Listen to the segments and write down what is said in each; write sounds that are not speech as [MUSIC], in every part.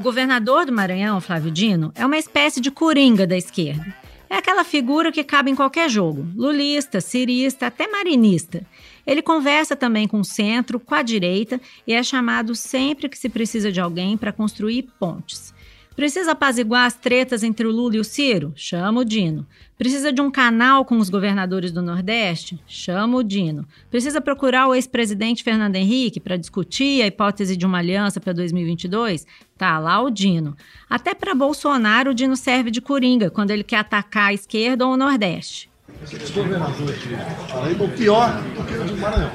O governador do Maranhão, Flávio Dino, é uma espécie de coringa da esquerda. É aquela figura que cabe em qualquer jogo: lulista, cirista, até marinista. Ele conversa também com o centro, com a direita e é chamado sempre que se precisa de alguém para construir pontes. Precisa apaziguar as tretas entre o Lula e o Ciro? Chama o Dino. Precisa de um canal com os governadores do Nordeste? Chama o Dino. Precisa procurar o ex-presidente Fernando Henrique para discutir a hipótese de uma aliança para 2022? Tá lá o Dino. Até para Bolsonaro, o Dino serve de coringa quando ele quer atacar a esquerda ou o Nordeste. Aqui, o pior do que o Maranhão.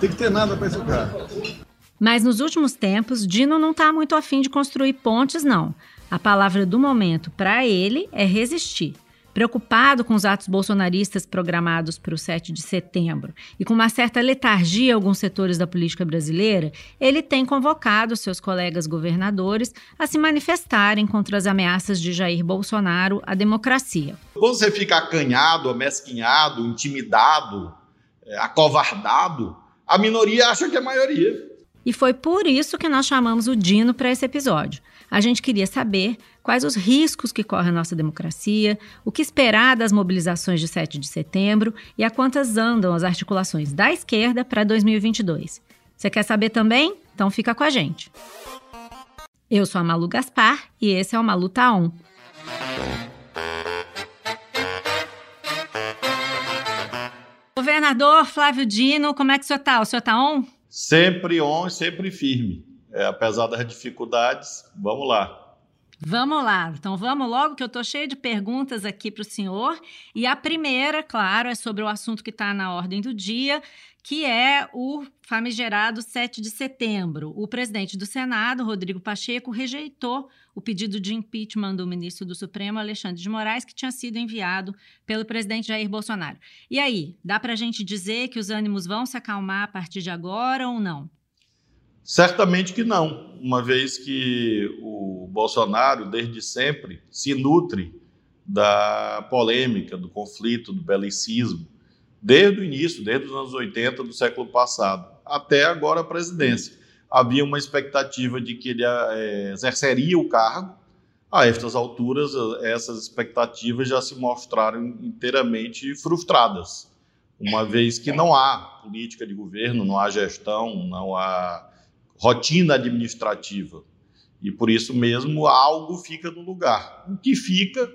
Tem que ter nada para esse cara. Mas nos últimos tempos, Dino não está muito afim de construir pontes, não. A palavra do momento para ele é resistir. Preocupado com os atos bolsonaristas programados para o 7 de setembro e com uma certa letargia em alguns setores da política brasileira, ele tem convocado seus colegas governadores a se manifestarem contra as ameaças de Jair Bolsonaro à democracia. Quando você fica acanhado, amesquinhado, intimidado, é, acovardado, a minoria acha que é maioria. E foi por isso que nós chamamos o Dino para esse episódio. A gente queria saber quais os riscos que corre a nossa democracia, o que esperar das mobilizações de 7 de setembro e a quantas andam as articulações da esquerda para 2022. Você quer saber também? Então fica com a gente. Eu sou a Malu Gaspar e esse é o Malu Taon. Governador Flávio Dino, como é que o senhor está? O senhor está on? Sempre on sempre firme. É, apesar das dificuldades, vamos lá. Vamos lá, então vamos logo, que eu estou cheia de perguntas aqui para o senhor. E a primeira, claro, é sobre o assunto que está na ordem do dia, que é o famigerado 7 de setembro. O presidente do Senado, Rodrigo Pacheco, rejeitou o pedido de impeachment do ministro do Supremo, Alexandre de Moraes, que tinha sido enviado pelo presidente Jair Bolsonaro. E aí, dá para a gente dizer que os ânimos vão se acalmar a partir de agora ou não? Certamente que não, uma vez que o Bolsonaro, desde sempre, se nutre da polêmica, do conflito, do belicismo, desde o início, desde os anos 80 do século passado, até agora a presidência. Havia uma expectativa de que ele é, exerceria o cargo. A estas alturas, essas expectativas já se mostraram inteiramente frustradas, uma vez que não há política de governo, não há gestão, não há rotina administrativa. E por isso mesmo algo fica no lugar. O que fica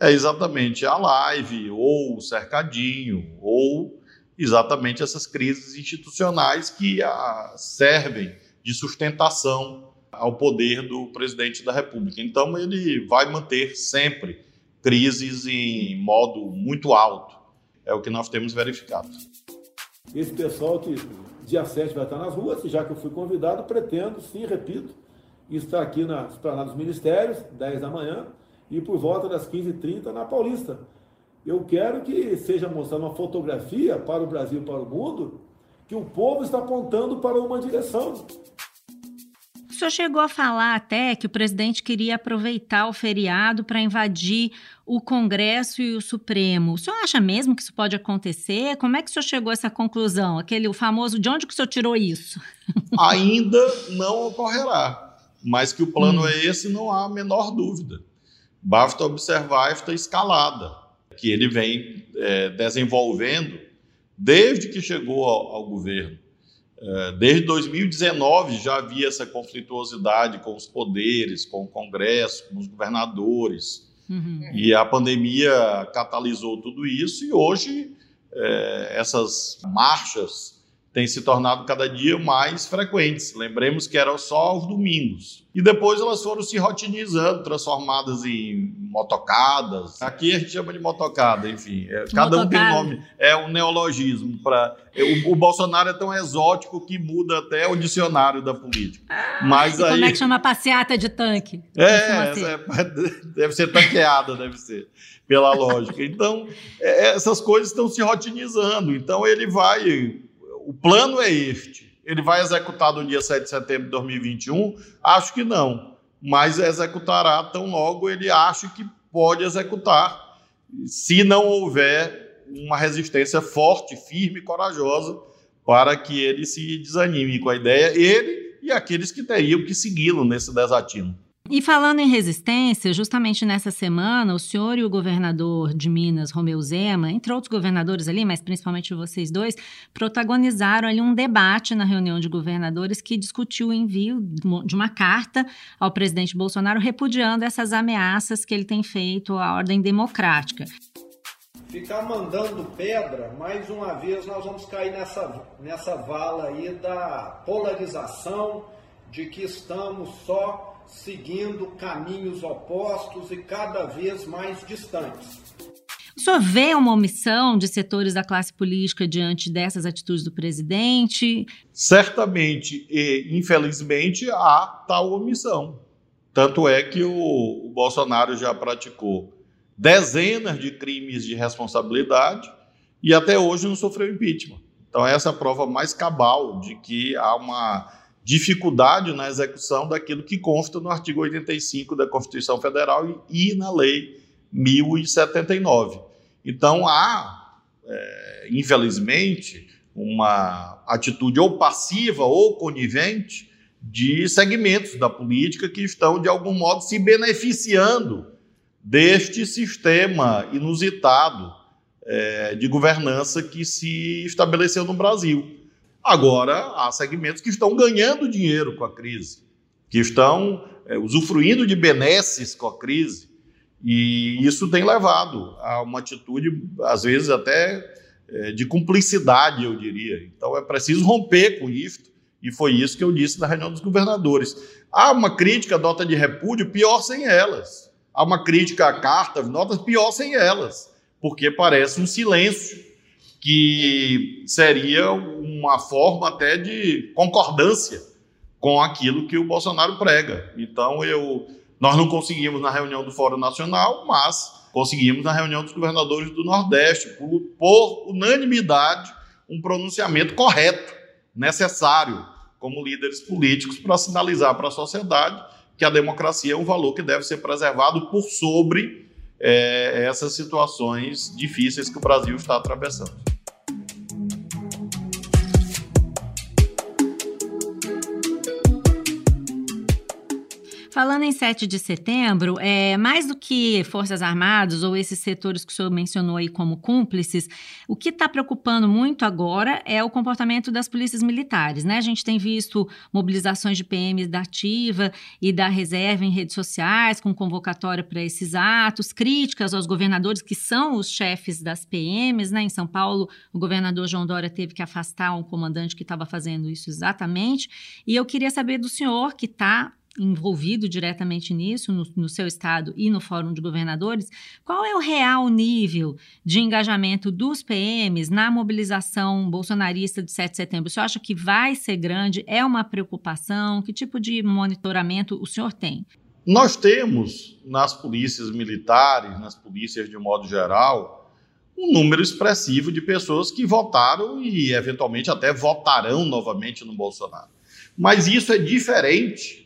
é exatamente a live, ou o cercadinho, ou exatamente essas crises institucionais que servem de sustentação ao poder do presidente da República. Então, ele vai manter sempre crises em modo muito alto. É o que nós temos verificado. Esse pessoal que dia 7 vai estar nas ruas, já que eu fui convidado, pretendo, sim, repito, estar aqui na Esplanada dos Ministérios, 10 da manhã, e por volta das 15h30 na Paulista. Eu quero que seja mostrada uma fotografia para o Brasil para o mundo que o povo está apontando para uma direção. O senhor chegou a falar até que o presidente queria aproveitar o feriado para invadir o Congresso e o Supremo. O senhor acha mesmo que isso pode acontecer? Como é que o senhor chegou a essa conclusão? Aquele o famoso, de onde que o senhor tirou isso? [LAUGHS] Ainda não ocorrerá, mas que o plano hum. é esse, não há a menor dúvida. Basta observar esta escalada que ele vem é, desenvolvendo desde que chegou ao, ao governo. É, desde 2019 já havia essa conflituosidade com os poderes, com o Congresso, com os governadores. Uhum. E a pandemia catalisou tudo isso, e hoje é, essas marchas têm se tornado cada dia mais frequentes. Lembremos que eram só aos domingos. E depois elas foram se rotinizando, transformadas em motocadas. Aqui a gente chama de motocada, enfim. É, cada um tem nome. É um neologismo. Pra, o, o, Bolsonaro é tão exótico que muda até o dicionário da política. Mas aí, como é que chama passeata de tanque? É, assim. é, [LAUGHS] deve ser tanqueada, deve ser, pela lógica. Então, é, essas coisas estão se rotinizando. Então, ele vai. O plano é este ele vai executar no dia 7 de setembro de 2021? Acho que não, mas executará tão logo ele acha que pode executar, se não houver uma resistência forte, firme e corajosa para que ele se desanime com a ideia, ele e aqueles que teriam que segui-lo nesse desatino. E falando em resistência, justamente nessa semana, o senhor e o governador de Minas, Romeu Zema, entre outros governadores ali, mas principalmente vocês dois, protagonizaram ali um debate na reunião de governadores que discutiu o envio de uma carta ao presidente Bolsonaro repudiando essas ameaças que ele tem feito à ordem democrática. Ficar mandando pedra, mais uma vez nós vamos cair nessa, nessa vala aí da polarização, de que estamos só seguindo caminhos opostos e cada vez mais distantes. O senhor vê uma omissão de setores da classe política diante dessas atitudes do presidente? Certamente e infelizmente há tal omissão. Tanto é que o, o Bolsonaro já praticou dezenas de crimes de responsabilidade e até hoje não sofreu impeachment. Então, essa é a prova mais cabal de que há uma dificuldade na execução daquilo que consta no artigo 85 da Constituição Federal e, na Lei 1079. Então, há, é, infelizmente, uma atitude ou passiva ou conivente de segmentos da política que estão, de algum modo, se beneficiando deste sistema inusitado é, de governança que se estabeleceu no Brasil. Agora, há segmentos que estão ganhando dinheiro com a crise, que estão é, usufruindo de benesses com a crise, e isso tem levado a uma atitude, às vezes, até é, de cumplicidade, eu diria. Então, é preciso romper com isso, e foi isso que eu disse na reunião dos governadores. Há uma crítica à nota de repúdio, pior sem elas. Há uma crítica à carta, notas, pior sem elas, porque parece um silêncio que seria uma forma até de concordância com aquilo que o Bolsonaro prega. Então, eu, nós não conseguimos na reunião do Fórum Nacional, mas conseguimos na reunião dos governadores do Nordeste, por, por unanimidade, um pronunciamento correto, necessário, como líderes políticos, para sinalizar para a sociedade que a democracia é um valor que deve ser preservado por sobre é, essas situações difíceis que o Brasil está atravessando. Falando em 7 de setembro, é, mais do que Forças Armadas ou esses setores que o senhor mencionou aí como cúmplices, o que está preocupando muito agora é o comportamento das polícias militares. Né? A gente tem visto mobilizações de PMs da ativa e da reserva em redes sociais, com convocatória para esses atos, críticas aos governadores que são os chefes das PMs. Né? Em São Paulo, o governador João Dória teve que afastar um comandante que estava fazendo isso exatamente. E eu queria saber do senhor, que está envolvido diretamente nisso, no, no, seu estado e no Fórum de Governadores, qual é o real nível de engajamento dos PMs na mobilização bolsonarista de 7 de setembro? O senhor acha que vai ser grande? É uma preocupação? Que tipo de monitoramento o senhor tem? Nós temos nas polícias militares, nas polícias de modo geral, um número expressivo de pessoas que votaram e eventualmente até votarão novamente no Bolsonaro. Mas isso é diferente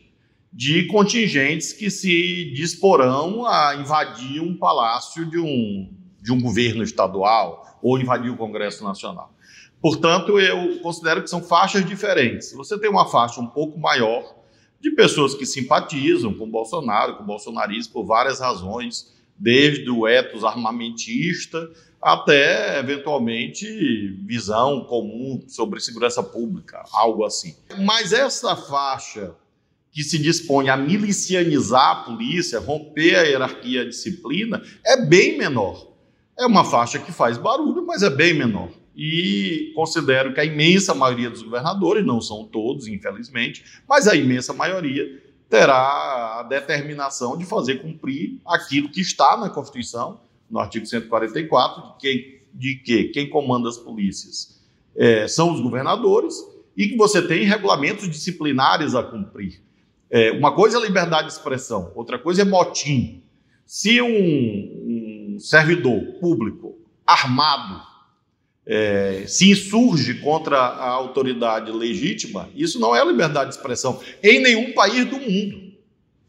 de contingentes que se disporão a invadir um palácio de um, de um governo estadual ou invadir o Congresso Nacional. Portanto, eu considero que são faixas diferentes. Você tem uma faixa um pouco maior de pessoas que simpatizam com Bolsonaro, com o bolsonarismo, por várias razões, desde o ethos armamentista até, eventualmente, visão comum sobre segurança pública, algo assim. Mas essa faixa que se dispõe a milicianizar a polícia, romper a hierarquia e a disciplina, é bem menor. É uma faixa que faz barulho, mas é bem menor. E considero que a imensa maioria dos governadores, não são todos, infelizmente, mas a imensa maioria terá a determinação de fazer cumprir aquilo que está na Constituição, no artigo 144, de que, de que quem comanda as polícias é, são os governadores e que você tem regulamentos disciplinares a cumprir. É, uma coisa é liberdade de expressão, outra coisa é motim. Se um, um servidor público armado é, se insurge contra a autoridade legítima, isso não é liberdade de expressão em nenhum país do mundo,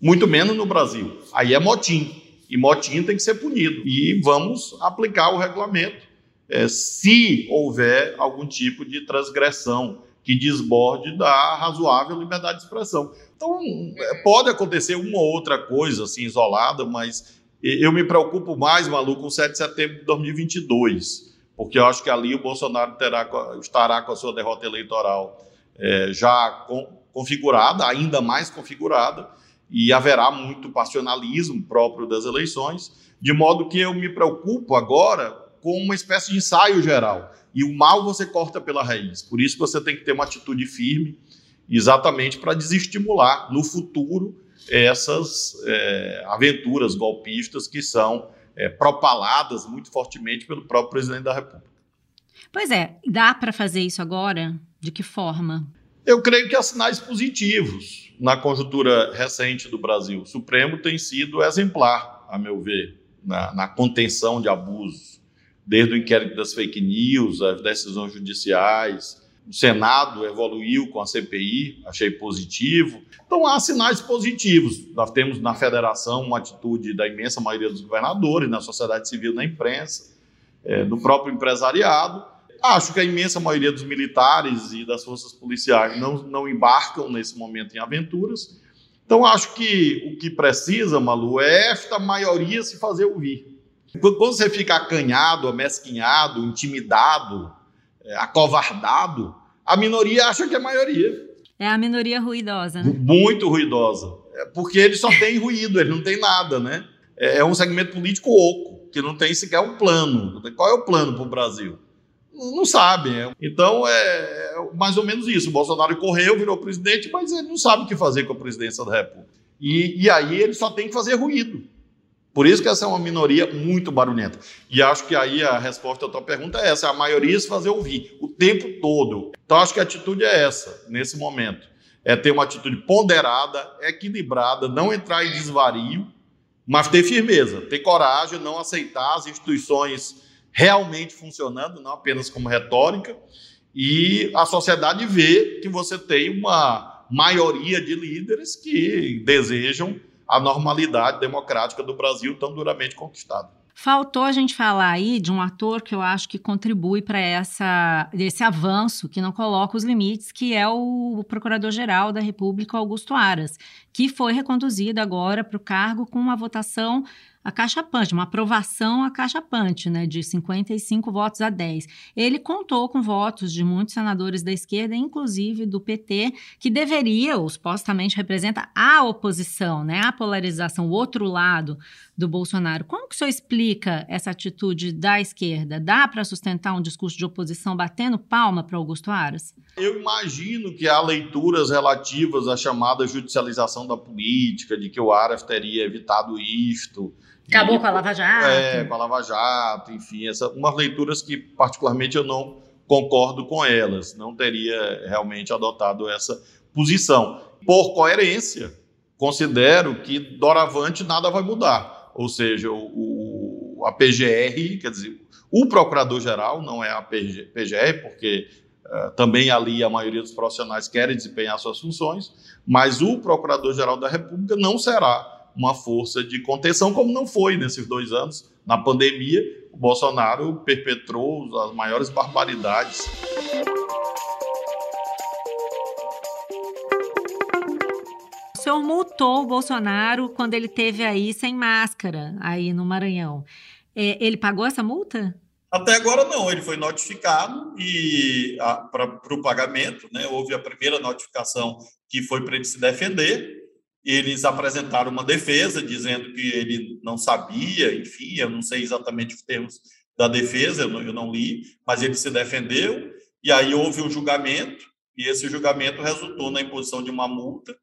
muito menos no Brasil. Aí é motim, e motim tem que ser punido. E vamos aplicar o regulamento é, se houver algum tipo de transgressão que desborde da razoável liberdade de expressão. Então, é, pode acontecer uma ou outra coisa assim isolada, mas eu me preocupo mais, Malu, com 7 de setembro de 2022, porque eu acho que ali o Bolsonaro terá, estará com a sua derrota eleitoral é, já com, configurada, ainda mais configurada, e haverá muito passionalismo próprio das eleições, de modo que eu me preocupo agora com uma espécie de ensaio geral. E o mal você corta pela raiz. Por isso você tem que ter uma atitude firme, exatamente para desestimular no futuro essas é, aventuras golpistas que são é, propaladas muito fortemente pelo próprio presidente da República. Pois é, dá para fazer isso agora? De que forma? Eu creio que há sinais positivos na conjuntura recente do Brasil. O Supremo tem sido exemplar, a meu ver, na, na contenção de abusos, desde o inquérito das fake news, as decisões judiciais. O Senado evoluiu com a CPI, achei positivo. Então há sinais positivos. Nós temos na federação uma atitude da imensa maioria dos governadores, na sociedade civil, na imprensa, é, do próprio empresariado Acho que a imensa maioria dos militares e das forças policiais não, não embarcam nesse momento em aventuras. Então, acho que o que precisa, Malu, é esta maioria se fazer ouvir. Quando você fica acanhado, amesquinhado, intimidado, acovardado, a minoria acha que é maioria. É a minoria ruidosa, né? Muito ruidosa. É porque ele só tem ruído, ele não tem nada, né? É, é um segmento político oco, que não tem sequer um plano. Qual é o plano para o Brasil? não sabem. Então é, é mais ou menos isso. O Bolsonaro correu, virou presidente, mas ele não sabe o que fazer com a presidência da República. E, e aí ele só tem que fazer ruído. Por isso que essa é uma minoria muito barulhenta. E acho que aí a resposta à tua pergunta é essa: é a maioria se fazer ouvir o tempo todo. Então acho que a atitude é essa, nesse momento. É ter uma atitude ponderada, equilibrada, não entrar em desvario, mas ter firmeza, ter coragem, não aceitar as instituições realmente funcionando, não apenas como retórica, e a sociedade vê que você tem uma maioria de líderes que desejam a normalidade democrática do Brasil tão duramente conquistada. Faltou a gente falar aí de um ator que eu acho que contribui para essa esse avanço, que não coloca os limites, que é o Procurador-Geral da República, Augusto Aras, que foi reconduzido agora para o cargo com uma votação a caixa punch, uma aprovação a caixa punch, né, de 55 votos a 10. Ele contou com votos de muitos senadores da esquerda, inclusive do PT, que deveria, ou supostamente representa a oposição, né, a polarização, o outro lado do Bolsonaro. Como que o senhor explica essa atitude da esquerda? Dá para sustentar um discurso de oposição batendo palma para Augusto Aras? Eu imagino que há leituras relativas à chamada judicialização da política, de que o Aras teria evitado isto, Acabou e, com a Lava Jato. É, com a Lava Jato, enfim, essa, umas leituras que particularmente eu não concordo com elas, não teria realmente adotado essa posição. Por coerência, considero que doravante nada vai mudar, ou seja, o, o a PGR, quer dizer, o Procurador-Geral, não é a PG, PGR, porque uh, também ali a maioria dos profissionais querem desempenhar suas funções, mas o Procurador-Geral da República não será uma força de contenção, como não foi nesses dois anos. Na pandemia, o Bolsonaro perpetrou as maiores barbaridades. O senhor multou o Bolsonaro quando ele teve aí sem máscara, aí no Maranhão. É, ele pagou essa multa? Até agora não, ele foi notificado e para o pagamento, né, houve a primeira notificação que foi para ele se defender, eles apresentaram uma defesa dizendo que ele não sabia, enfim, eu não sei exatamente os termos da defesa, eu não, eu não li, mas ele se defendeu, e aí houve um julgamento, e esse julgamento resultou na imposição de uma multa,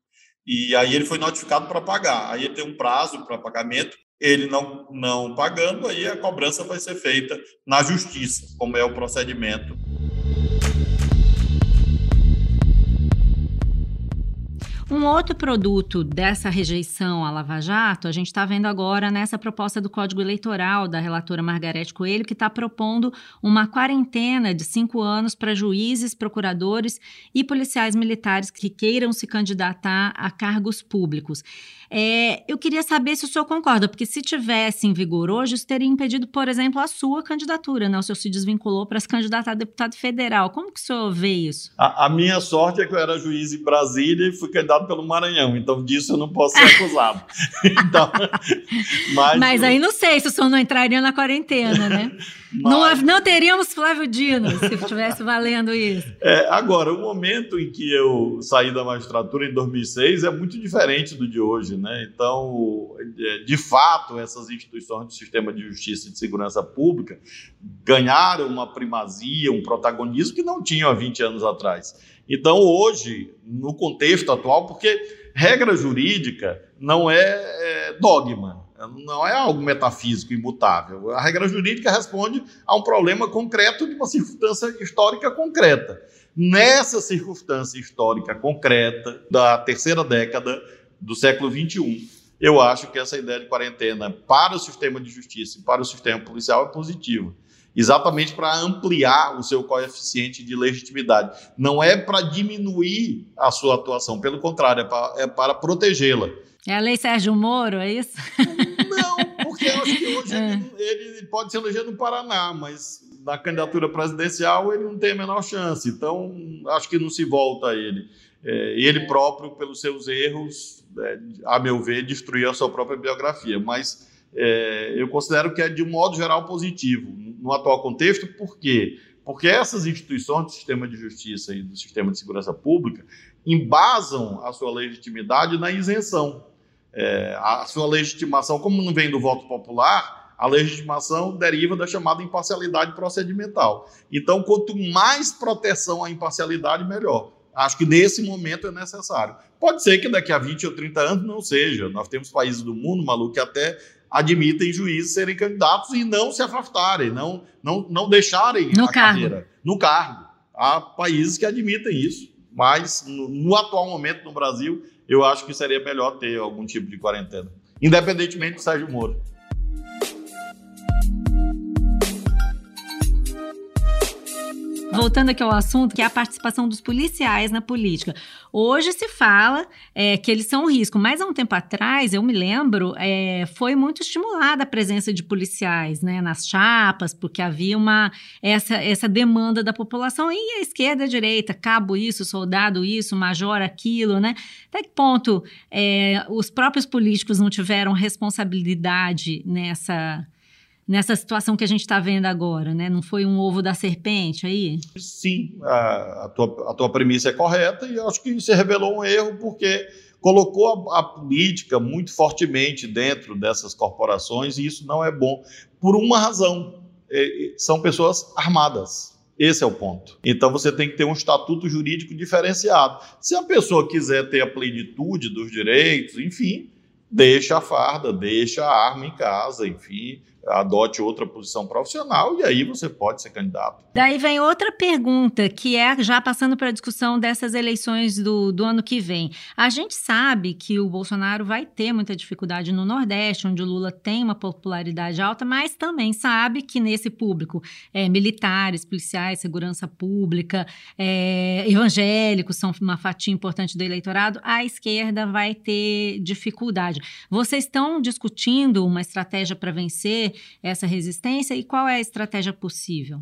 e aí ele foi notificado para pagar. Aí ele tem um prazo para pagamento, ele não, não pagando, aí a cobrança vai ser feita na justiça, como é o procedimento Um outro produto dessa rejeição à Lava Jato, a gente está vendo agora nessa proposta do Código Eleitoral da relatora Margarete Coelho, que está propondo uma quarentena de cinco anos para juízes, procuradores e policiais militares que queiram se candidatar a cargos públicos. É, eu queria saber se o senhor concorda, porque se tivesse em vigor hoje, isso teria impedido, por exemplo, a sua candidatura, né? O senhor se desvinculou para se candidatar a deputado federal. Como que o senhor vê isso? A, a, minha sorte é que eu era juiz em Brasília e fui candidato pelo Maranhão, então disso eu não posso ser acusado. [LAUGHS] então, mas, mas aí não sei se o senhor não entraria na quarentena, né? [LAUGHS] Mas... Não, não teríamos Flávio Dino se estivesse valendo isso. É, agora, o momento em que eu saí da magistratura em 2006 é muito diferente do de hoje, né? Então, é, de fato, essas instituições do sistema de justiça e de segurança pública ganharam uma primazia, um protagonismo que não tinham há 20 anos atrás. Então, hoje, no contexto atual, porque regra jurídica não é, é dogma, não é algo metafísico imutável. A regra jurídica responde a um problema concreto de uma circunstância histórica concreta. Nessa circunstância histórica concreta da terceira década do século XXI, eu acho que essa ideia de quarentena para o sistema de justiça e para o sistema policial é positiva. Exatamente para ampliar o seu coeficiente de legitimidade. Não é para diminuir a sua atuação, pelo contrário, é para, é para protegê-la. É a lei Sérgio Moro, é isso? Não, porque eu acho que hoje é. [LAUGHS] ele, ele, pode se eleger no Paraná, mas na candidatura presidencial ele não tem a menor chance. Então, acho que não se volta a ele. É, ele próprio, pelos seus erros, é, a meu ver, destruiu a sua própria biografia. Mas é, eu considero que é, de um modo geral, positivo no atual contexto, por quê? Porque essas instituições do sistema de justiça e do sistema de segurança pública embasam a sua legitimidade na isenção é, a sua legitimação, como não vem do voto popular, a legitimação deriva da chamada imparcialidade procedimental. Então, quanto mais proteção à imparcialidade, melhor. Acho que nesse momento é necessário. Pode ser que daqui a 20 ou 30 anos não seja. Nós temos países do mundo, Malu, que até admitem juízes serem candidatos e não se afastarem, não, não, não deixarem no a cargo. carreira no cargo. Há países que admitem isso, mas no, no atual momento no Brasil eu acho que seria melhor ter algum tipo de quarentena, independentemente do Sérgio Moro. Voltando aqui ao assunto, que é a participação dos policiais na política. Hoje se fala é, que eles são um risco, mas há um tempo atrás, eu me lembro, é, foi muito estimulada a presença de policiais né, nas chapas, porque havia uma essa, essa demanda da população, e a esquerda e a direita, cabo isso, soldado isso, major aquilo, né? Até que ponto é, os próprios políticos não tiveram responsabilidade nessa nessa situação que a gente está vendo agora, né? Não foi um ovo da serpente aí? Sim, a, a, tua, a tua premissa é correta e acho que se revelou um erro porque colocou a, a, política muito fortemente dentro dessas corporações e isso não é bom por uma razão. É, são pessoas armadas. Esse é o ponto. Então você tem que ter um estatuto jurídico diferenciado. Se a pessoa quiser ter a plenitude dos direitos, enfim, deixa a farda, deixa a arma em casa, enfim, adote outra posição profissional e aí você pode ser candidato. Daí vem outra pergunta, que é já passando para a discussão dessas eleições do, do ano que vem. A gente sabe que o Bolsonaro vai ter muita dificuldade no Nordeste, onde o Lula tem uma popularidade alta, mas também sabe que nesse público, é, militares, policiais, segurança pública, é, evangélicos são uma fatia importante do eleitorado, a esquerda vai ter dificuldade. Vocês estão discutindo uma estratégia para vencer essa resistência e qual é a estratégia possível?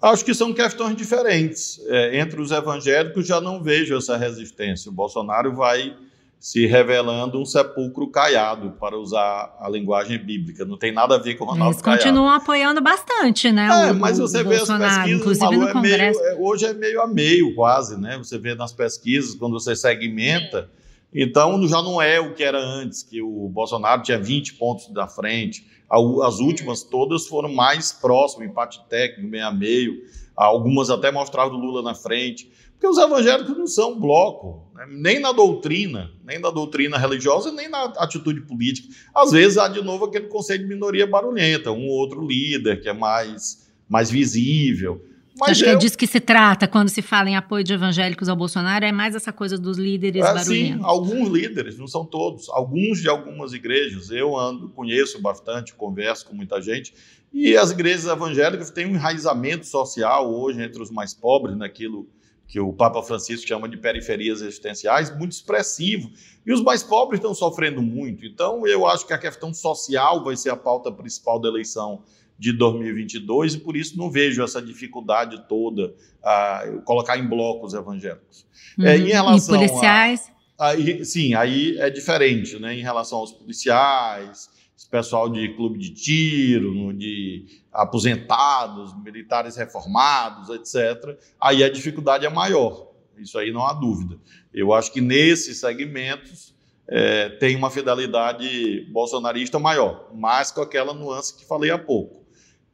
Acho que são questões diferentes. É, entre os evangélicos já não vejo essa resistência. O Bolsonaro vai se revelando um sepulcro caiado, para usar a linguagem bíblica. Não tem nada a ver com o Ronaldo Eles continuam caiado. apoiando bastante, né? É, o, mas você vê as pesquisas, inclusive no é Congresso. Meio, é, hoje é meio a meio, quase, né? Você vê nas pesquisas, quando você segmenta. Então já não é o que era antes, que o Bolsonaro tinha 20 pontos da frente. As últimas todas foram mais próximas, empate técnico, meio a meio. Algumas até mostravam o Lula na frente. Porque os evangélicos não são bloco, né? nem na doutrina, nem na doutrina religiosa, nem na atitude política. Às vezes há de novo aquele conceito de minoria barulhenta, um ou outro líder que é mais, mais visível. Mas Acho eu... que é disso que se trata quando se fala em apoio de evangélicos ao Bolsonaro, é mais essa coisa dos líderes é, Sim, alguns líderes, não são todos, alguns de algumas igrejas. Eu ando, conheço bastante, converso com muita gente, e as igrejas evangélicas têm um enraizamento social hoje entre os mais pobres, naquilo que o Papa Francisco chama de periferias existenciais, muito expressivo. E os mais pobres estão sofrendo muito. Então, eu acho que a questão social vai ser a pauta principal da eleição de 2022 e por isso não vejo essa dificuldade toda a colocar em blocos evangélicos. Uhum. É, em relação e policiais? A, a, sim, aí é diferente, né? Em relação aos policiais, esse pessoal de clube de tiro, de aposentados, militares reformados, etc. Aí a dificuldade é maior. Isso aí não há dúvida. Eu acho que nesses segmentos é, tem uma fidelidade bolsonarista maior, mais com aquela nuance que falei há pouco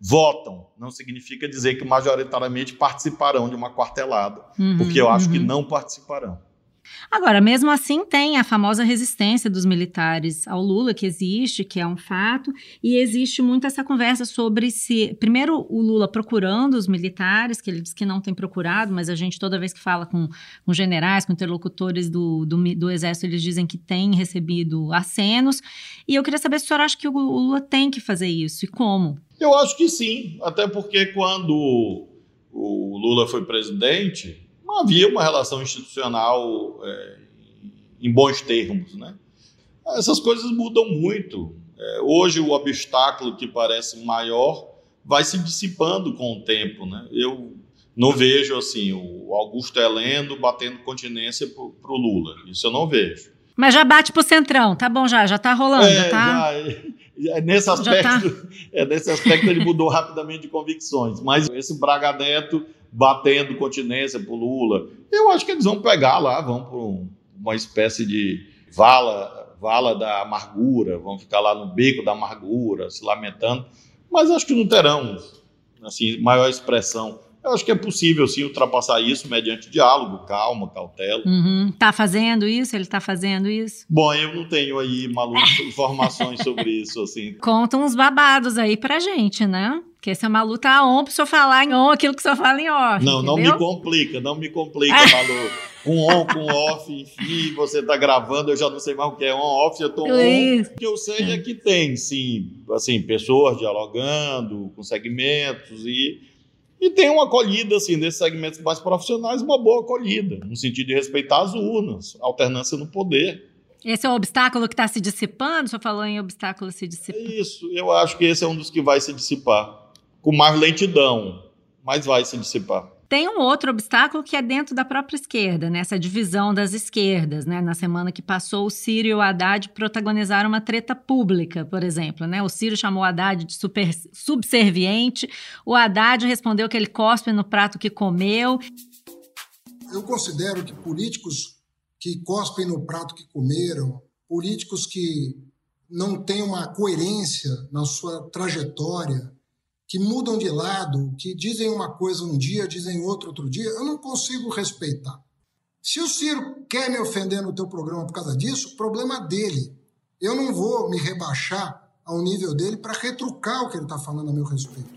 votam, não significa dizer que majoritariamente participarão de uma quartelada, uhum, porque eu acho uhum. que não participarão. Agora, mesmo assim, tem a famosa resistência dos militares ao Lula, que existe, que é um fato, e existe muito essa conversa sobre se. Primeiro, o Lula procurando os militares, que ele diz que não tem procurado, mas a gente, toda vez que fala com, com generais, com interlocutores do, do, do, Exército, eles dizem que tem recebido acenos. E eu queria saber se o senhor acha que o Lula tem que fazer isso e como. Eu acho que sim, até porque quando o Lula foi presidente, não havia uma relação institucional é, em bons termos, né? Essas coisas mudam muito. É, hoje o obstáculo que parece maior vai se dissipando com o tempo, né? Eu não vejo assim o Augusto Heleno batendo continência para o Lula. Isso eu não vejo. Mas já bate pro centrão, tá bom já, já tá rolando, é, tá. Já, é, nesse aspecto, tá... é, nesse aspecto ele mudou rapidamente de convicções. Mas esse Braga Neto batendo continência pro Lula, eu acho que eles vão pegar lá, vão para uma espécie de vala, vala da amargura, vão ficar lá no beco da amargura, se lamentando. Mas acho que não terão assim maior expressão. Eu acho que é possível, sim, ultrapassar isso mediante diálogo, calma, cautela. Uhum. Tá fazendo isso? Ele tá fazendo isso? Bom, eu não tenho aí, Malu, [LAUGHS] informações sobre isso, assim. Conta uns babados aí pra gente, né? Porque esse Malu tá on senhor falar em on aquilo que o senhor fala em off. Não, entendeu? não me complica, não me complica, [LAUGHS] Malu. com on, com off, enfim, você tá gravando, eu já não sei mais o que é on, off, eu tô on. O que eu sei é que tem, sim, assim, pessoas dialogando com segmentos e e tem uma acolhida, assim, nesses segmentos mais profissionais, uma boa acolhida, no sentido de respeitar as urnas, alternância no poder. Esse é o obstáculo que está se dissipando? O senhor falou em obstáculo se dissipando. É isso, eu acho que esse é um dos que vai se dissipar. Com mais lentidão, mas vai se dissipar. Tem um outro obstáculo que é dentro da própria esquerda, né? divisão das esquerdas. Né? Na semana que passou, o Ciro e o Haddad protagonizaram uma treta pública, por exemplo. Né? O Ciro chamou o Haddad de super, subserviente, o Haddad respondeu que ele cospe no prato que comeu. Eu considero que políticos que cospem no prato que comeram, políticos que não têm uma coerência na sua trajetória, que mudam de lado, que dizem uma coisa um dia, dizem outro outro dia, eu não consigo respeitar. Se o Ciro quer me ofender no teu programa por causa disso, problema dele. Eu não vou me rebaixar ao nível dele para retrucar o que ele está falando a meu respeito.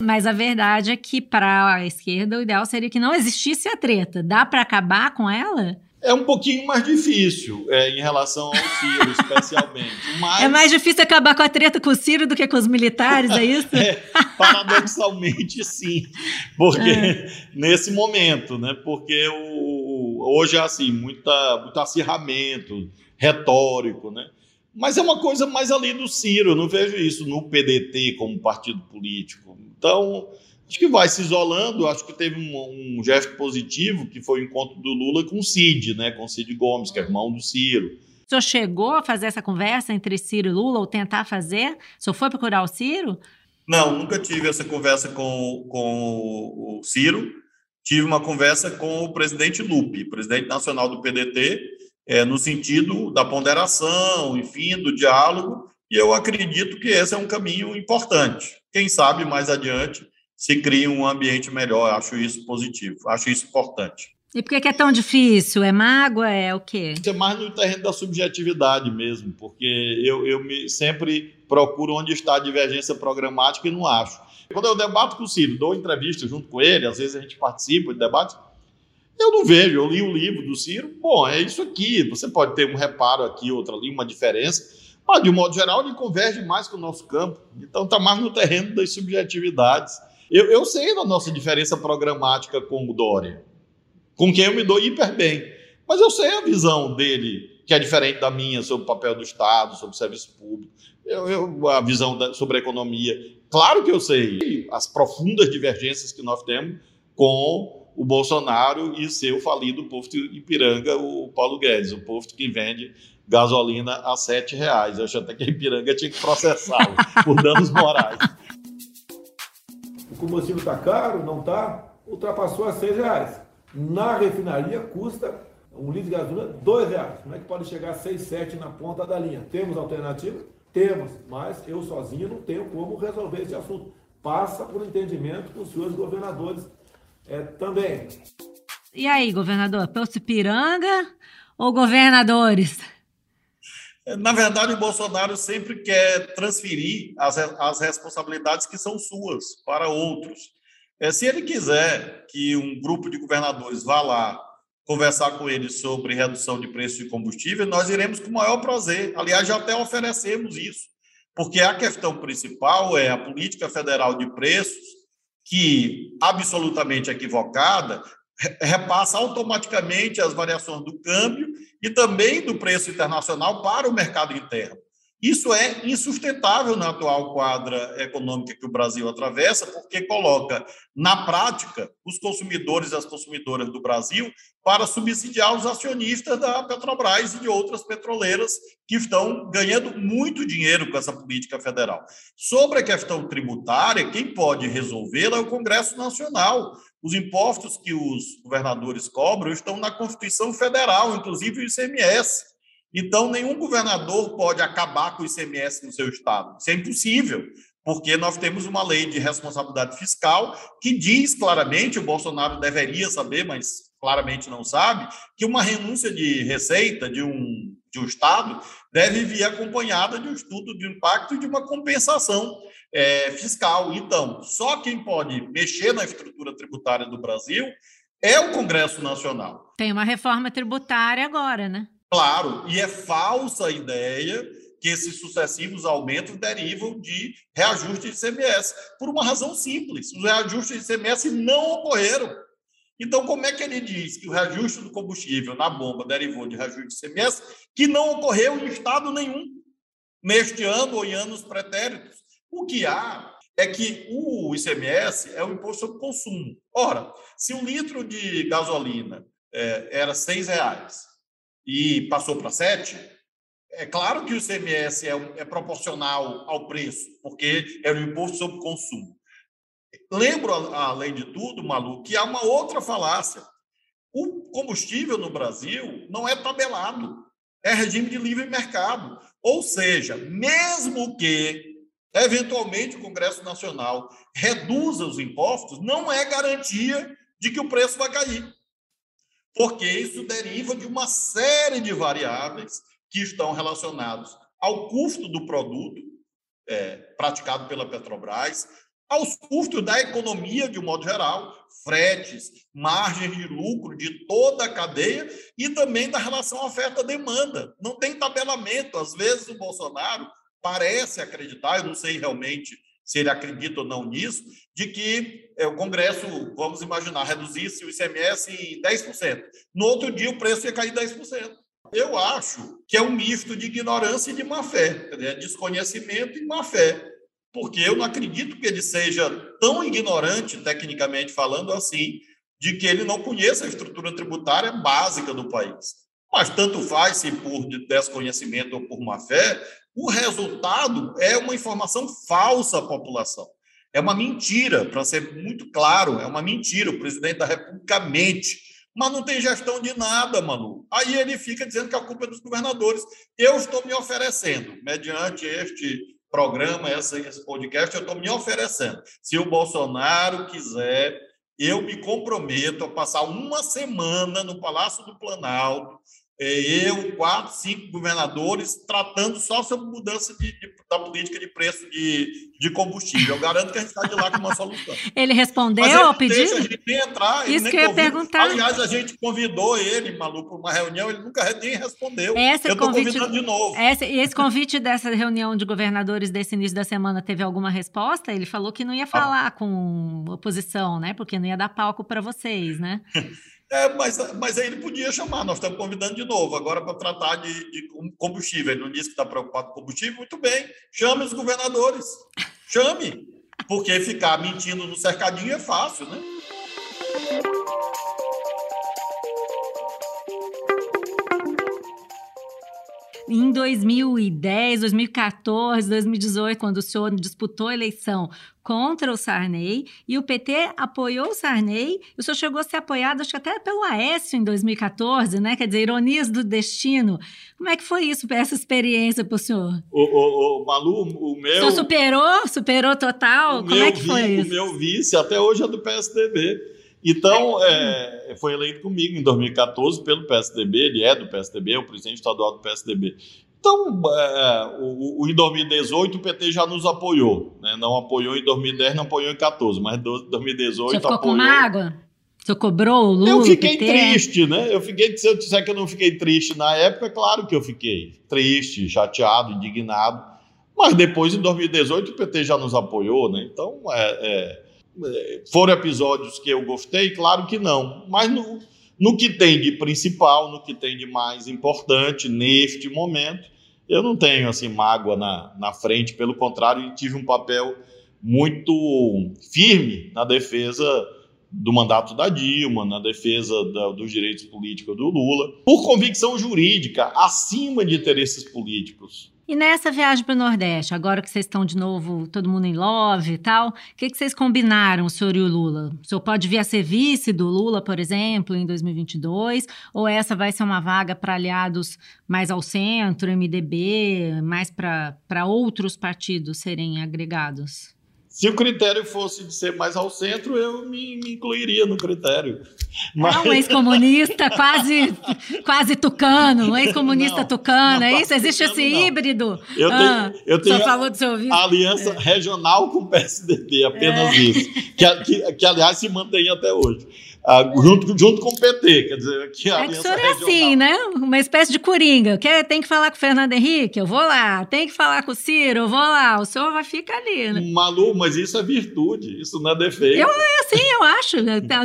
Mas a verdade é que para a esquerda o ideal seria que não existisse a treta. Dá para acabar com ela? É um pouquinho mais difícil é, em relação ao Ciro, [LAUGHS] especialmente. Mas... É mais difícil acabar com a treta com o Ciro do que com os militares, é isso? é, paradoxalmente, [LAUGHS] sim. Porque é. nesse momento, né? Porque o, hoje é assim, muita, muito acirramento retórico, né? Mas é uma coisa mais ali do Ciro, eu não vejo isso no PDT como partido político. Então, acho que vai se isolando. Acho que teve um, um, gesto positivo, que foi o encontro do Lula com o Cid, né? Com o Cid Gomes, que é irmão do Ciro. O senhor chegou a fazer essa conversa entre Ciro e Lula, ou tentar fazer? O senhor foi procurar o Ciro? Não, nunca tive essa conversa com, com o Ciro. Tive uma conversa com o presidente Lupe, presidente nacional do PDT, é, no sentido da ponderação, enfim, do diálogo, e eu acredito que esse é um caminho importante. Quem sabe mais adiante se cria um ambiente melhor. Acho isso positivo, acho isso importante. E por que é tão difícil? É mágoa? É o quê? Isso é mais no terreno da subjetividade mesmo, porque eu, eu me, sempre procuro onde está a divergência programática e não acho. Quando eu debato com o Ciro, dou entrevista junto com ele, às vezes a gente participa de debate, eu não vejo, eu li o livro do Ciro, bom, é isso aqui, você pode ter um reparo aqui, outro ali, uma diferença, mas de um modo geral ele converge mais com o nosso campo, então está mais no terreno das subjetividades. Eu, eu sei da nossa diferença programática com o Dória, com quem eu me dou hiper bem, mas eu sei a visão dele, que é diferente da minha, sobre o papel do Estado, sobre o serviço público, eu, eu, a visão da, sobre a economia. Claro que eu sei as profundas divergências que nós temos com o Bolsonaro e seu falido posto Ipiranga, o Paulo Guedes, o posto que vende gasolina a sete reais. Eu acho até que a Ipiranga tinha que processá-lo por danos morais. O combustível está caro? Não está? Ultrapassou a seis reais. Na refinaria custa um litro de gasolina dois reais. Como é que pode chegar a seis, sete na ponta da linha? Temos alternativa? Temos, mas eu sozinho não tenho como resolver esse assunto. Passa por entendimento com os senhores governadores é, também. E aí, governador, posto Piranga ou governadores? Na verdade, o Bolsonaro sempre quer transferir as, as responsabilidades que são suas para outros. É, se ele quiser que um grupo de governadores vá lá conversar com ele sobre redução de preço de combustível, nós iremos com o maior prazer. Aliás, já até oferecemos isso, porque a questão principal é a política federal de preços que, absolutamente equivocada, repassa automaticamente as variações do câmbio e também do preço internacional para o mercado interno. Isso é insustentável na atual quadra econômica que o Brasil atravessa, porque coloca, na prática, os consumidores e as consumidoras do Brasil para subsidiar os acionistas da Petrobras e de outras petroleiras que estão ganhando muito dinheiro com essa política federal. Sobre a questão tributária, quem pode resolvê-la é o Congresso Nacional. Os impostos que os governadores cobram estão na Constituição Federal, inclusive o ICMS. Então, nenhum governador pode acabar com o ICMS no seu estado. Isso é impossível, porque nós temos uma lei de responsabilidade fiscal que diz claramente, o Bolsonaro deveria saber, mas claramente não sabe, que uma renúncia de receita de um, de um estado deve vir acompanhada de um estudo de impacto e de uma compensação é, fiscal. Então, só quem pode mexer na estrutura tributária do Brasil é o Congresso Nacional. Tem uma reforma tributária agora, né? Claro, e é falsa a ideia que esses sucessivos aumentos derivam de reajuste de ICMS, por uma razão simples: os reajustes de ICMS não ocorreram. Então, como é que ele diz que o reajuste do combustível na bomba derivou de reajuste de ICMS, que não ocorreu em estado nenhum, neste ano ou em anos pretéritos? O que há é que o ICMS é o imposto sobre consumo. Ora, se um litro de gasolina é, era R$ reais e passou para 7, é claro que o ICMS é, é, proporcional ao preço, porque é o imposto sobre consumo. Lembro, além de tudo, Malu, que há uma outra falácia. O combustível no Brasil não é tabelado, é regime de livre mercado. Ou seja, mesmo que, eventualmente, o Congresso Nacional reduza os impostos, não é garantia de que o preço vai cair porque isso deriva de uma série de variáveis que estão relacionados ao custo do produto é, praticado pela Petrobras, aos custos da economia de um modo geral, fretes, margens de lucro de toda a cadeia e também da relação oferta-demanda. Não tem tabelamento. Às vezes o Bolsonaro parece acreditar, eu não sei realmente se ele acredita ou não nisso, de que é, o Congresso, vamos imaginar, reduzisse o ICMS em 10%. No outro dia, o preço ia cair 10%. Eu acho que é um misto de ignorância e de má-fé, né? desconhecimento e má-fé, porque eu não acredito que ele seja tão ignorante, tecnicamente falando, assim, de que ele não conheça a estrutura tributária básica do país. Mas tanto faz se por desconhecimento ou por má-fé, o resultado é uma informação falsa à população. É uma mentira, para ser muito claro, é uma mentira. O presidente da República mente, mas não tem gestão de nada, Manu. Aí ele fica dizendo que a culpa é dos governadores. Eu estou me oferecendo, mediante este programa, esse podcast, eu estou me oferecendo. Se o Bolsonaro quiser, eu me comprometo a passar uma semana no Palácio do Planalto, eu, quatro, cinco governadores tratando só sobre mudança de, de, da política de preço de, de combustível. Eu garanto que a gente está de lá com uma solução. Ele respondeu ele ao pedido? Deixa a gente nem entrar. Isso que eu ia perguntar. Aliás, a gente convidou ele, maluco, para uma reunião, ele nunca nem respondeu. Esse eu estou convidando de novo. Esse, esse convite dessa reunião de governadores desse início da semana teve alguma resposta? Ele falou que não ia falar ah. com oposição, né? Porque não ia dar palco para vocês, né? [LAUGHS] É, mas, mas aí ele podia chamar, nós estamos convidando de novo, agora para tratar de, de, combustível. Ele não disse que está preocupado com combustível, muito bem, chame os governadores, chame, porque ficar mentindo no cercadinho é fácil, né? Em 2010, 2014, 2018, quando o senhor disputou a eleição contra o Sarney e o PT apoiou o Sarney. O senhor chegou a ser apoiado, acho que até pelo Aécio em 2014, né? Quer dizer, ironias do destino. Como é que foi isso, essa experiência para o senhor? O, Malu, o meu. O senhor superou? Superou total? Como é que foi vi, isso? O meu vice até hoje é do PSDB. Então, é, foi eleito comigo em 2014 pelo PSDB, ele é do PSDB, é o presidente estadual do PSDB. Então, é, o, o, em 2018 o PT já nos apoiou, né? não apoiou em 2010, não apoiou em 2014, mas em 2018 Você ficou apoiou. com mágoa? Você cobrou o Lula? Eu fiquei triste, né? Eu fiquei, se eu disser que eu não fiquei triste na época, é claro que eu fiquei triste, chateado, indignado. Mas depois, em 2018, o PT já nos apoiou, né? Então, é, é foram episódios que eu gostei? Claro que não. Mas no, no que tem de principal, no que tem de mais importante neste momento, eu não tenho assim mágoa na, na frente, pelo contrário, tive um papel muito firme na defesa do mandato da Dilma, na defesa da, dos direitos políticos do Lula, por convicção jurídica, acima de interesses políticos. E nessa viagem para o Nordeste, agora que vocês estão de novo, todo mundo em love e tal, o que, que vocês combinaram, o senhor e o Lula? O senhor pode vir a ser vice do Lula, por exemplo, em 2022? Ou essa vai ser uma vaga para aliados mais ao centro, MDB, mais para outros partidos serem agregados? Se o critério fosse de ser mais ao centro, eu me, me incluiria no critério. Mas... É um ex-comunista quase, quase tucano, um ex-comunista tucano, é isso? Existe esse não. híbrido? Eu tenho, ah, eu tenho falou do seu vice. aliança é. regional com o PSDB, apenas é. isso. Que, que, que, aliás, se mantém até hoje. Ah, junto, junto com o PT, quer dizer, que a é que o senhor é assim, né? Uma espécie de coringa. Quer, tem que falar com o Fernando Henrique? Eu vou lá. Tem que falar com o Ciro? Eu vou lá. O senhor vai ficar ali, né? Malu, mas isso é virtude, isso não é defeito. Eu, é assim, eu acho.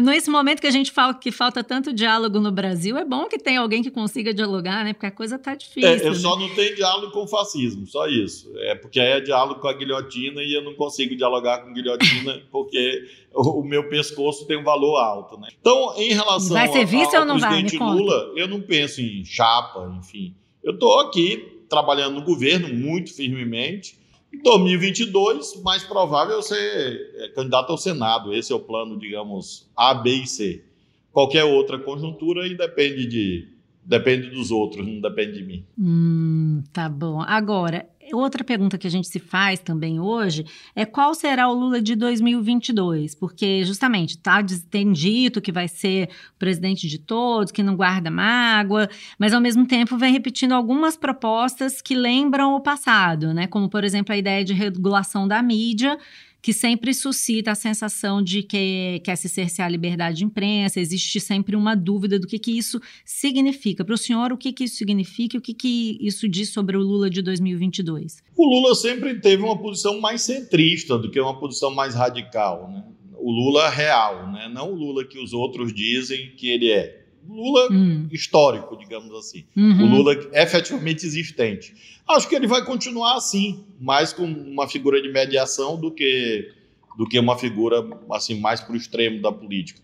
Nesse momento que a gente fala que falta tanto diálogo no Brasil, é bom que tenha alguém que consiga dialogar, né? Porque a coisa tá difícil. É, eu né? só não tenho diálogo com o fascismo, só isso. É porque aí é diálogo com a guilhotina e eu não consigo dialogar com guilhotina [LAUGHS] porque o, meu pescoço tem um valor alto, né? Então, em relação vai ser vice ao, ou não presidente vai? Lula, eu não penso em chapa, enfim. Eu estou aqui trabalhando no governo muito firmemente. Em 2022, mais provável ser é, candidato ao Senado. Esse é o plano, digamos, A, B e C. Qualquer outra conjuntura aí depende de depende dos outros, não depende de mim. Hum, tá bom. Agora, Outra pergunta que a gente se faz também hoje é qual será o Lula de 2022? Porque, justamente, tá, tem dito que vai ser presidente de todos, que não guarda mágoa, mas, ao mesmo tempo, vem repetindo algumas propostas que lembram o passado, né? Como, por exemplo, a ideia de regulação da mídia, que sempre suscita a sensação de que quer se cercear a liberdade de imprensa, existe sempre uma dúvida do que, que isso significa. Para o senhor, o que, que isso significa e o que, que isso diz sobre o Lula de 2022? O Lula sempre teve uma posição mais centrista do que uma posição mais radical. Né? O Lula real, né? não o Lula que os outros dizem que ele é. Lula hum. histórico, digamos assim. Uhum. O Lula efetivamente existente. Acho que ele vai continuar assim, mais com uma figura de mediação do que, do que uma figura assim mais para o extremo da política.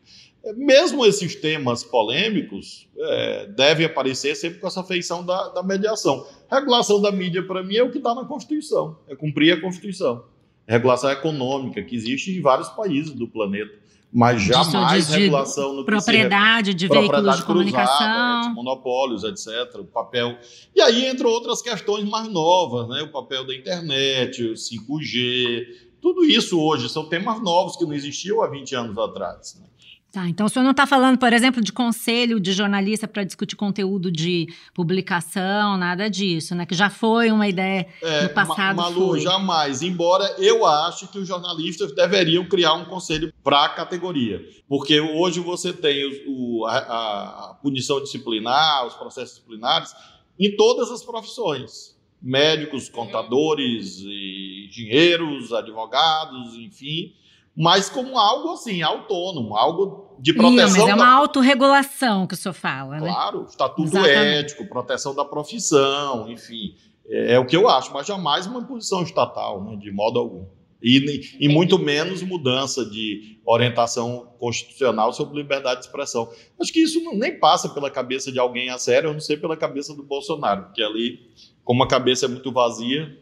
Mesmo esses temas polêmicos é, devem aparecer sempre com essa feição da, da mediação. Regulação da mídia, para mim, é o que está na Constituição, é cumprir a Constituição. Regulação econômica, que existe em vários países do planeta mas jamais de, de regulação no propriedade de propriedade veículos de comunicação, monopólios, etc. O papel e aí entram outras questões mais novas, né? O papel da internet, o 5G, tudo isso hoje são temas novos que não existiam há 20 anos atrás. Né? Tá, então o senhor não está falando, por exemplo, de conselho de jornalista para discutir conteúdo de publicação, nada disso, né? Que já foi uma ideia é, no passado. Malu, foi. jamais. Embora eu ache que os jornalistas deveriam criar um conselho para a categoria. Porque hoje você tem o, a, a punição disciplinar, os processos disciplinares, em todas as profissões. Médicos, contadores, engenheiros, advogados, enfim mas como algo assim, autônomo, algo de proteção. Ih, mas é uma autorregulação que o senhor fala, né? Claro, estatuto Exatamente. ético, proteção da profissão, enfim. É, é, o que eu acho, mas jamais uma imposição estatal, né, de modo algum. E, e muito menos mudança de orientação constitucional sobre liberdade de expressão. Acho que isso não, nem passa pela cabeça de alguém a sério, a não ser pela cabeça do Bolsonaro, porque ali, como a cabeça é muito vazia,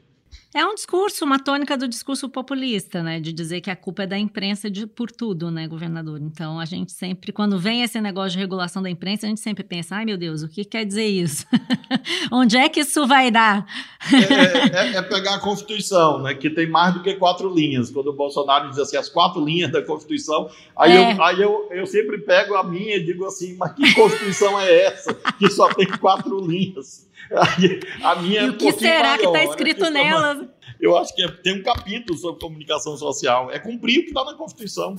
é um discurso, uma tônica do discurso populista, né? De dizer que a culpa é da imprensa de, por tudo, né, governador? Então, a gente sempre, quando vem esse negócio de regulação da imprensa, a gente sempre pensa, ai meu Deus, o que quer dizer isso? [LAUGHS] Onde é que isso vai dar? é, é, é, pegar a Constituição, né? Que tem mais do que quatro linhas. Quando o Bolsonaro diz assim, as quatro linhas da Constituição, aí, é. eu, aí eu, eu sempre pego a minha e digo assim, mas que Constituição é essa? Que só tem quatro linhas. [LAUGHS] A minha e o que será maior, que está escrito né? nelas? Eu acho que é, tem um capítulo sobre comunicação social. É cumprir o que está na Constituição.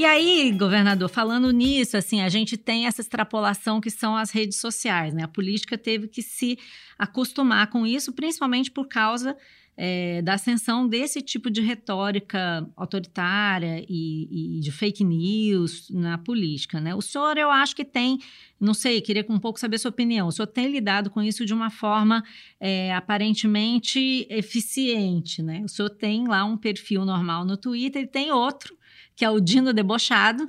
E aí, governador, falando nisso, assim, a gente tem essa extrapolação que são as redes sociais, né? A política teve que se acostumar com isso, principalmente por causa é, da ascensão desse tipo de retórica autoritária e, e, de fake news na política. Né? O senhor, eu acho que tem, não sei, queria um pouco saber sua opinião. O senhor tem lidado com isso de uma forma é, aparentemente eficiente. Né? O senhor tem lá um perfil normal no Twitter e tem outro, que é o Dino Debochado,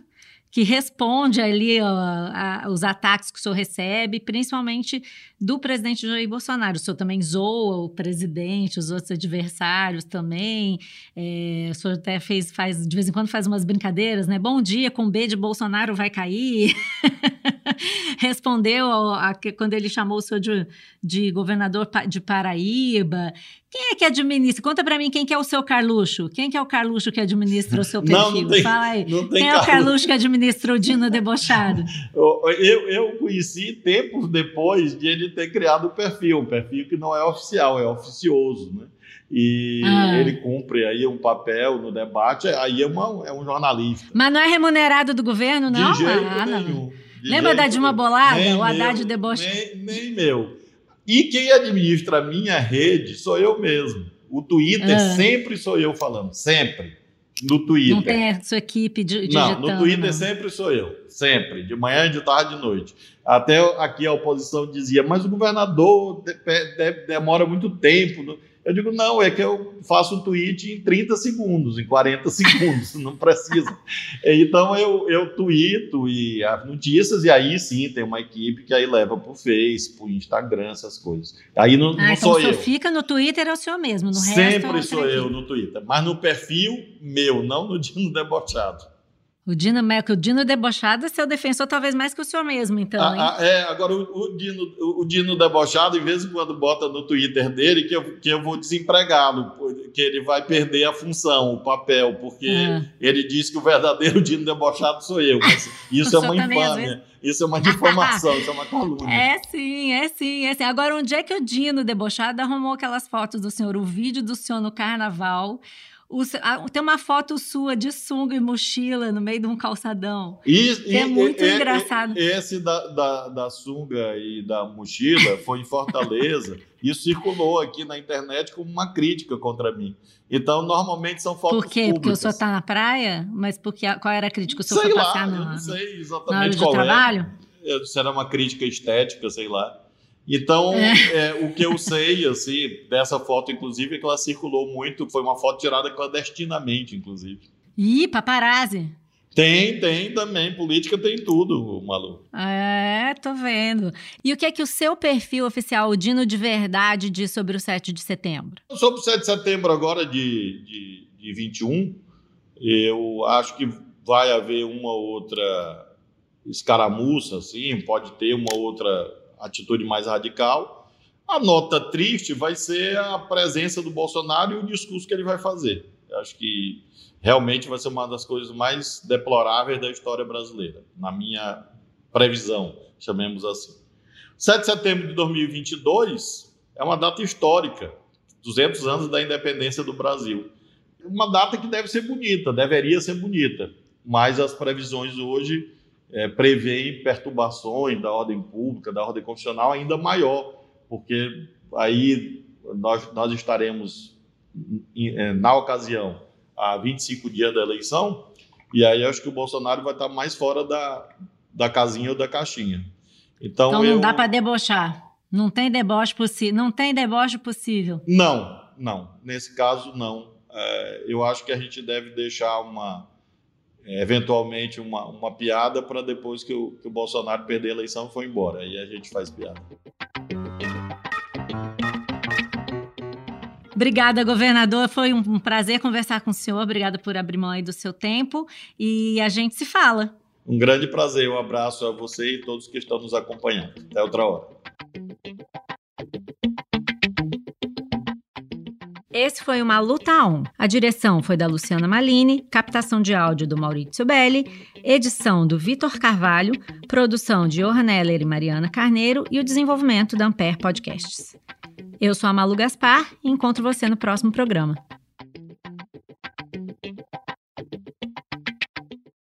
que responde ali ó, a, os ataques que o senhor recebe, principalmente do presidente Jair Bolsonaro. O senhor também zoa o presidente, os outros adversários também. É, o senhor até fez, faz, de vez em quando faz umas brincadeiras, né? Bom dia, com B de Bolsonaro vai cair. [LAUGHS] Respondeu a, a, quando ele chamou o senhor de, de governador de Paraíba. Quem é que administra? Conta para mim quem que é o seu Carluxo. Quem que é o Carluxo que administra o seu perfil? [LAUGHS] Não, não tem, Fala aí. Não tem quem é o Carluxo que administra o Dino debochado? [LAUGHS] eu, eu conheci tempos depois de ele ter criado o perfil, um perfil que não é oficial, é oficioso, né? E ah. ele cumpre aí um papel no debate, aí é, uma, é um jornalista. Mas não é remunerado do governo, não? De jeito ah, nenhum. De Lembra da Dilma Bolada? Nem o Haddad debochado? Nem, nem meu. E quem administra a minha rede sou eu mesmo. O Twitter ah. sempre sou eu falando, sempre. No Twitter. Não tem a sua equipe digitando. Não, no Twitter não. sempre sou eu. Sempre. De manhã, de tarde, de noite. Até aqui a oposição dizia, mas o governador de, de, demora muito tempo. Eu digo, não, é que eu faço um tweet em 30 segundos, em 40 [LAUGHS] segundos, não precisa. Então eu, eu tweeto e as notícias, e aí sim tem uma equipe que aí leva para o Face, para o Instagram, essas coisas. Aí não, ah, não então sou eu. fica no Twitter é o senhor mesmo, no Sempre resto é sou eu no Twitter, mas no perfil meu, não no Dino Debochado. O Dino, o Dino debochado é seu defensor, talvez mais que o senhor mesmo, então. Ah, ah, é, agora o, o, Dino, o, Dino debochado, em vez de quando bota no Twitter dele que eu, que eu vou desempregá-lo, que ele vai perder a função, o papel, porque ah. ele diz que o verdadeiro [LAUGHS] Dino debochado sou eu. [LAUGHS] Isso é uma infâmia. Isso é uma difamação, isso é uma [LAUGHS] calúnia. É sim, é sim, é sim. Agora, onde é que o Dino debochado arrumou aquelas fotos do senhor? O vídeo do senhor no carnaval o, a, tem uma foto sua de sunga e mochila no meio de um calçadão. Isso, é muito e, engraçado. esse da, da, da, sunga e da mochila foi em Fortaleza. Isso [LAUGHS] circulou aqui na internet como uma crítica contra mim. Então, normalmente são fotos Por quê? Públicas. Porque o senhor está na praia? Mas porque, qual era a crítica? O senhor sei foi lá, passar no, eu não sei exatamente na hora qual trabalho? É. Se era uma crítica estética, sei lá. Então, é. É, o que eu sei, assim, dessa foto, inclusive, é que ela circulou muito, foi uma foto tirada clandestinamente, inclusive. Ih, paparazzi. Tem, tem também. Política tem tudo, Malu. É, tô vendo. E o que é que o seu perfil oficial, o Dino de Verdade, diz sobre o 7 de setembro? Sobre o 7 de setembro agora de, de, de 21, eu acho que vai haver uma outra escaramuça, assim, pode ter uma outra atitude mais radical. A nota triste vai ser a presença do Bolsonaro e o discurso que ele vai fazer. Eu acho que realmente vai ser uma das coisas mais deploráveis da história brasileira, na minha previsão, chamemos assim. 7 de setembro de 2022 é uma data histórica, 200 anos da independência do Brasil. Uma data que deve ser bonita, deveria ser bonita, mas as previsões hoje é, prevêem perturbações da ordem pública, da ordem constitucional ainda maior, porque aí nós, nós estaremos, é, na ocasião, a 25 dias da eleição, e aí acho que o Bolsonaro vai estar mais fora da, da casinha ou da caixinha. Então, então não eu... dá para debochar. Não tem deboche possível. Não tem deboche possível. Não, não. Nesse caso, não. É, eu acho que a gente deve deixar uma eventualmente uma, uma piada para depois que o, que o Bolsonaro perder a eleição for embora. Aí a gente faz piada. Obrigada, governador. Foi um prazer conversar com o senhor. Obrigada por abrir mão aí do seu tempo. E a gente se fala. Um grande prazer. Um abraço a você e todos que estão nos acompanhando. Até outra hora. Esse foi uma Luta On. A direção foi da Luciana Malini, captação de áudio do Maurício Belli, edição do Vitor Carvalho, produção de Johan Heller e Mariana Carneiro e o desenvolvimento da Ampere Podcasts. Eu sou a Malu Gaspar e encontro você no próximo programa.